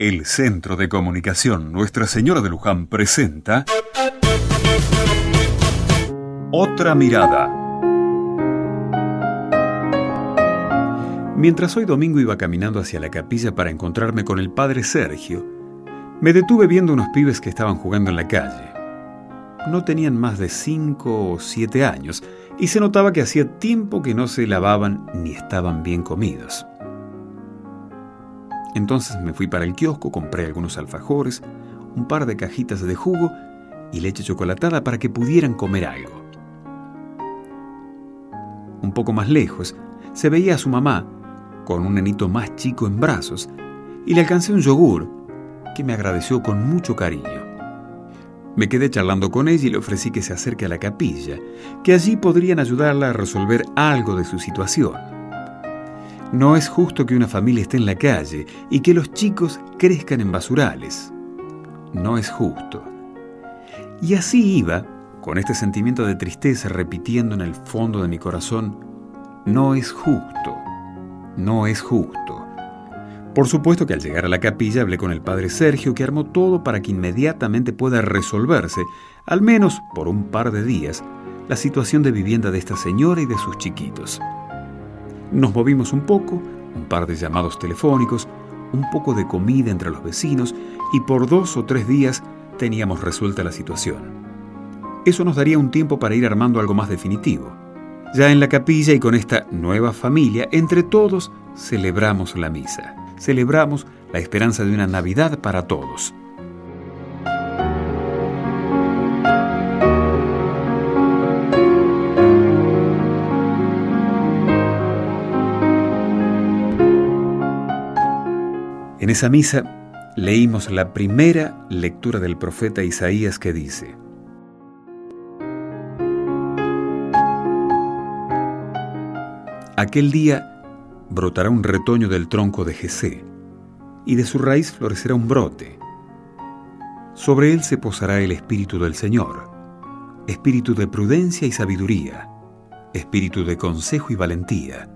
El Centro de Comunicación Nuestra Señora de Luján presenta Otra Mirada. Mientras hoy domingo iba caminando hacia la capilla para encontrarme con el padre Sergio, me detuve viendo unos pibes que estaban jugando en la calle. No tenían más de cinco o siete años y se notaba que hacía tiempo que no se lavaban ni estaban bien comidos. Entonces me fui para el kiosco, compré algunos alfajores, un par de cajitas de jugo y leche chocolatada para que pudieran comer algo. Un poco más lejos se veía a su mamá con un nenito más chico en brazos y le alcancé un yogur que me agradeció con mucho cariño. Me quedé charlando con ella y le ofrecí que se acerque a la capilla, que allí podrían ayudarla a resolver algo de su situación. No es justo que una familia esté en la calle y que los chicos crezcan en basurales. No es justo. Y así iba, con este sentimiento de tristeza repitiendo en el fondo de mi corazón, no es justo, no es justo. Por supuesto que al llegar a la capilla hablé con el padre Sergio que armó todo para que inmediatamente pueda resolverse, al menos por un par de días, la situación de vivienda de esta señora y de sus chiquitos. Nos movimos un poco, un par de llamados telefónicos, un poco de comida entre los vecinos y por dos o tres días teníamos resuelta la situación. Eso nos daría un tiempo para ir armando algo más definitivo. Ya en la capilla y con esta nueva familia, entre todos celebramos la misa celebramos la esperanza de una Navidad para todos. En esa misa leímos la primera lectura del profeta Isaías que dice, Aquel día brotará un retoño del tronco de Jesé, y de su raíz florecerá un brote. Sobre él se posará el Espíritu del Señor, Espíritu de prudencia y sabiduría, Espíritu de consejo y valentía,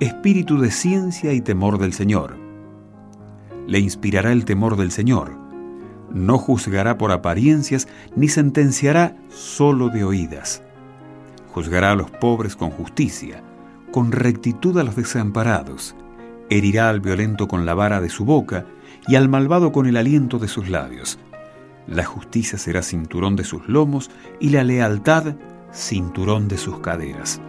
Espíritu de ciencia y temor del Señor. Le inspirará el temor del Señor, no juzgará por apariencias, ni sentenciará solo de oídas. Juzgará a los pobres con justicia, con rectitud a los desamparados, herirá al violento con la vara de su boca y al malvado con el aliento de sus labios. La justicia será cinturón de sus lomos y la lealtad cinturón de sus caderas.